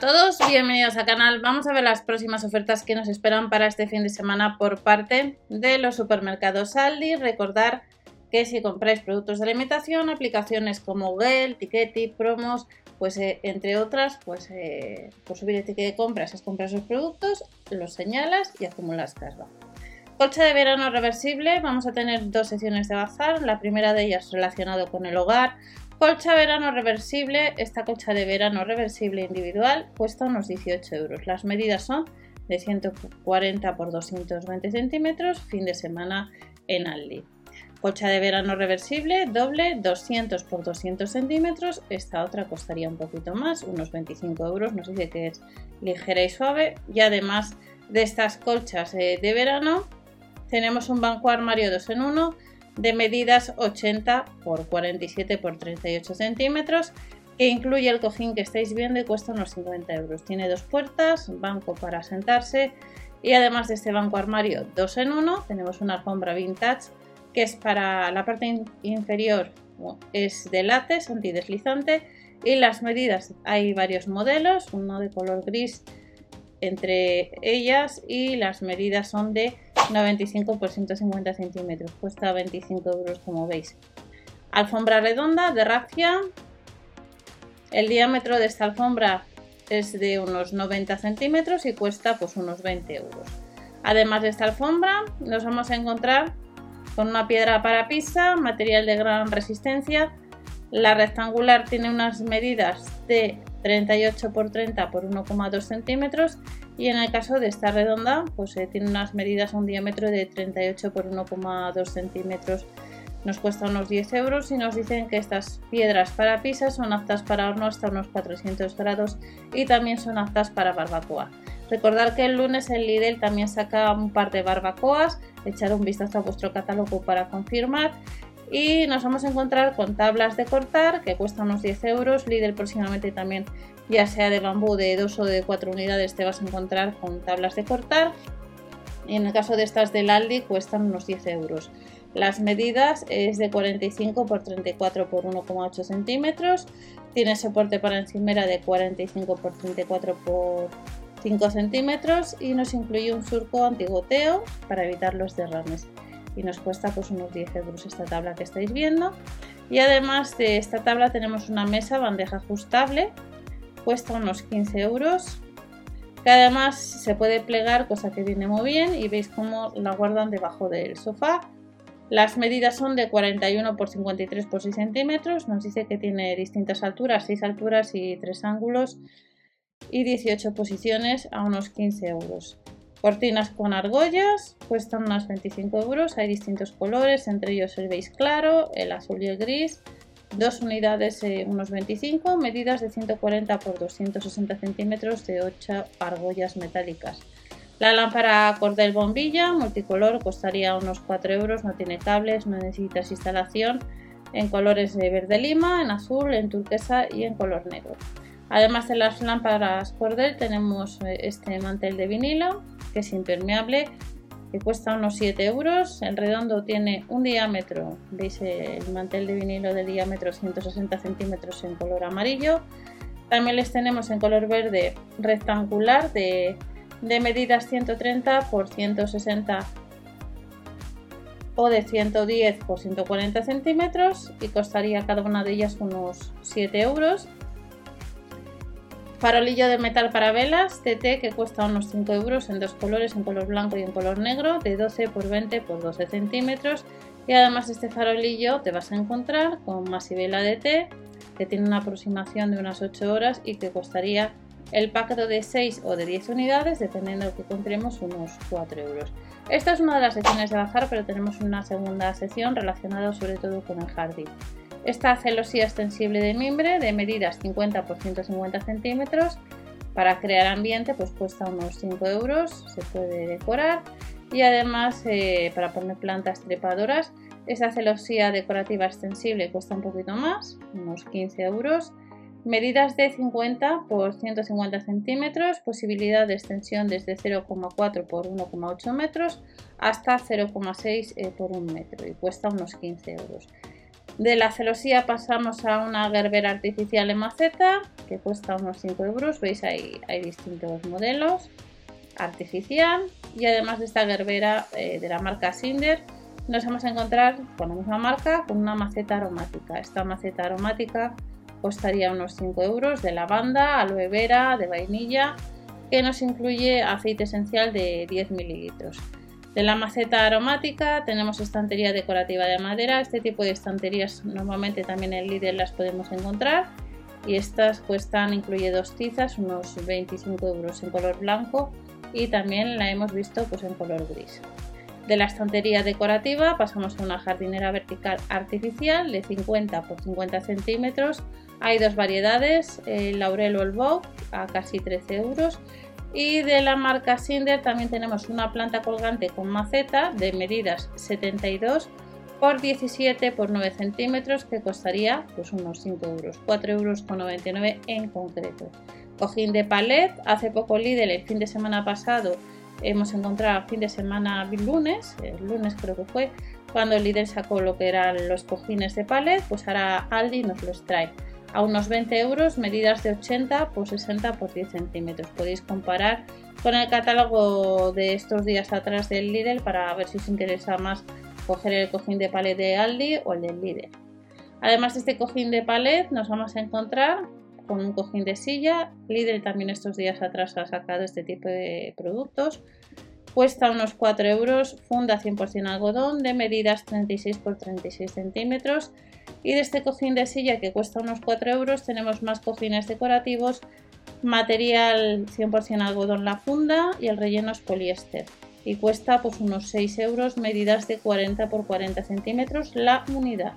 todos, bienvenidos al canal. Vamos a ver las próximas ofertas que nos esperan para este fin de semana por parte de los supermercados Aldi. Recordar que si compráis productos de alimentación, aplicaciones como Google, Tiketi, Promos, pues eh, entre otras, pues eh, por subir el ticket de compras, es comprar esos productos, los señalas y acumulas carga. Colcha de verano reversible, vamos a tener dos secciones de bazar, la primera de ellas relacionado con el hogar, Colcha verano reversible, esta colcha de verano reversible individual cuesta unos 18 euros. Las medidas son de 140 por 220 centímetros, fin de semana en Aldi. Colcha de verano reversible, doble, 200 por 200 centímetros. Esta otra costaría un poquito más, unos 25 euros. Nos dice que es ligera y suave. Y además de estas colchas eh, de verano, tenemos un banco armario 2 en 1 de medidas 80 por 47 por 38 centímetros que incluye el cojín que estáis viendo y cuesta unos 50 euros. Tiene dos puertas, banco para sentarse y además de este banco armario 2 en 1 tenemos una alfombra vintage que es para la parte inferior es de látex antideslizante y las medidas hay varios modelos, uno de color gris entre ellas y las medidas son de 95 por 150 centímetros. Cuesta 25 euros como veis. Alfombra redonda de rafia. El diámetro de esta alfombra es de unos 90 centímetros y cuesta pues unos 20 euros. Además de esta alfombra nos vamos a encontrar con una piedra para pizza, material de gran resistencia. La rectangular tiene unas medidas de 38 por 30 por 1,2 centímetros y en el caso de esta redonda pues eh, tiene unas medidas un diámetro de 38 por 1,2 centímetros. Nos cuesta unos 10 euros y nos dicen que estas piedras para pizza son aptas para horno hasta unos 400 grados y también son aptas para barbacoa. Recordar que el lunes el Lidl también saca un par de barbacoas, echar un vistazo a vuestro catálogo para confirmar y nos vamos a encontrar con tablas de cortar que cuestan unos 10 euros. Lidl próximamente también, ya sea de bambú de 2 o de 4 unidades, te vas a encontrar con tablas de cortar. Y en el caso de estas del Aldi cuestan unos 10 euros. Las medidas es de 45 por 34 por 1,8 centímetros. Tiene soporte para encimera de 45 por 34 por 5 centímetros y nos incluye un surco antigoteo para evitar los derrames y nos cuesta pues unos 10 euros esta tabla que estáis viendo. Y además de esta tabla tenemos una mesa bandeja ajustable cuesta unos 15 euros que además se puede plegar cosa que viene muy bien y veis cómo la guardan debajo del sofá. Las medidas son de 41 por 53 por 6 centímetros nos dice que tiene distintas alturas 6 alturas y 3 ángulos y 18 posiciones a unos 15 euros Cortinas con argollas, cuestan unos 25 euros, hay distintos colores, entre ellos el beige claro, el azul y el gris, dos unidades eh, unos 25, medidas de 140 por 260 centímetros de 8 argollas metálicas. La lámpara cordel bombilla multicolor costaría unos 4 euros, no tiene cables, no necesitas instalación, en colores de verde lima, en azul, en turquesa y en color negro. Además de las lámparas cordel tenemos eh, este mantel de vinilo que es impermeable, que cuesta unos 7 euros. El redondo tiene un diámetro, veis el mantel de vinilo de diámetro 160 centímetros en color amarillo. También les tenemos en color verde rectangular de, de medidas 130 por 160 o de 110 por 140 centímetros y costaría cada una de ellas unos 7 euros. Farolillo de metal para velas TT que cuesta unos 5 euros en dos colores, en color blanco y en color negro, de 12 por 20 por 12 centímetros. Y además este farolillo te vas a encontrar con masivela de té que tiene una aproximación de unas 8 horas y que costaría el paquete de 6 o de 10 unidades, dependiendo de lo que compremos, unos 4 euros. Esta es una de las secciones de bajar, pero tenemos una segunda sección relacionada sobre todo con el jardín. Esta celosía extensible de mimbre de medidas 50 por 150 centímetros para crear ambiente pues cuesta unos 5 euros, se puede decorar y además eh, para poner plantas trepadoras esa celosía decorativa extensible cuesta un poquito más, unos 15 euros. Medidas de 50 por 150 centímetros, posibilidad de extensión desde 0,4 por 1,8 metros hasta 0,6 eh, por 1 metro y cuesta unos 15 euros. De la celosía pasamos a una gerbera artificial en maceta que cuesta unos 5 euros. Veis ahí hay distintos modelos. Artificial y además de esta gerbera eh, de la marca Cinder nos vamos a encontrar con la misma marca con una maceta aromática. Esta maceta aromática costaría unos 5 euros de lavanda, aloe vera, de vainilla que nos incluye aceite esencial de 10 mililitros. De la maceta aromática tenemos estantería decorativa de madera. Este tipo de estanterías normalmente también en Lidl las podemos encontrar. Y estas cuestan, incluye dos tizas, unos 25 euros en color blanco y también la hemos visto pues, en color gris. De la estantería decorativa pasamos a una jardinera vertical artificial de 50 por 50 centímetros. Hay dos variedades, el laurel o el bog a casi 13 euros y de la marca Cinder también tenemos una planta colgante con maceta de medidas 72 por 17 por 9 centímetros que costaría pues unos 5 euros, 4 euros con 99 en concreto. Cojín de palet, hace poco Lidl el fin de semana pasado hemos encontrado fin de semana lunes, el lunes creo que fue, cuando el Lidl sacó lo que eran los cojines de palet, pues ahora Aldi nos los trae a unos 20 euros, medidas de 80 por 60 por 10 centímetros. Podéis comparar con el catálogo de estos días atrás del Lidl para ver si os interesa más coger el cojín de palet de Aldi o el del Lidl. Además de este cojín de palet, nos vamos a encontrar con un cojín de silla. Lidl también estos días atrás ha sacado este tipo de productos. Cuesta unos 4 euros, funda 100% algodón de medidas 36 por 36 centímetros y de este cojín de silla que cuesta unos 4 euros tenemos más cojines decorativos, material 100% algodón la funda y el relleno es poliéster. Y cuesta pues unos 6 euros, medidas de 40 por 40 centímetros la unidad.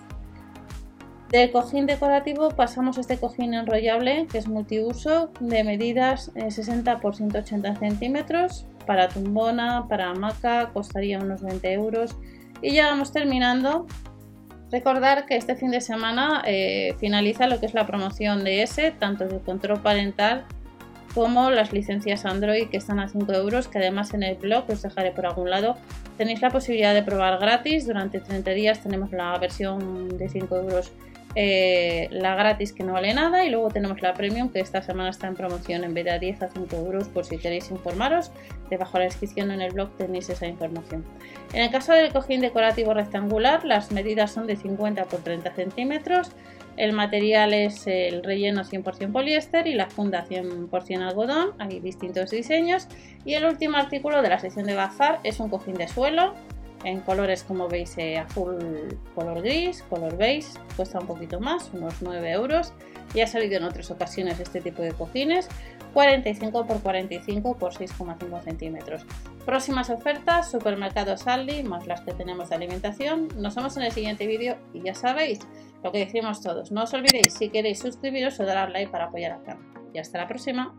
Del cojín decorativo pasamos a este cojín enrollable que es multiuso de medidas 60 eh, por 180 centímetros. Para tumbona, para hamaca costaría unos 20 euros. Y ya vamos terminando Recordar que este fin de semana eh, finaliza lo que es la promoción de S, tanto de control parental como las licencias Android que están a 5 euros, que además en el blog os dejaré por algún lado. Tenéis la posibilidad de probar gratis, durante 30 días tenemos la versión de 5 euros eh, la gratis que no vale nada y luego tenemos la premium que esta semana está en promoción en vez de a 10 a 5 euros por si queréis informaros. Debajo de la descripción en el blog tenéis esa información. En el caso del cojín decorativo rectangular las medidas son de 50 por 30 centímetros. El material es el relleno 100% poliéster y la funda 100% algodón. Hay distintos diseños. Y el último artículo de la sección de bazar es un cojín de suelo en colores como veis eh, azul, color gris, color beige, cuesta un poquito más, unos 9 euros. Ya ha salido en otras ocasiones este tipo de cojines, 45 por 45 por 6,5 centímetros. Próximas ofertas, supermercados Aldi, más las que tenemos de alimentación. Nos vemos en el siguiente vídeo y ya sabéis lo que decimos todos. No os olvidéis, si queréis suscribiros o dar al like para apoyar al canal. Y hasta la próxima.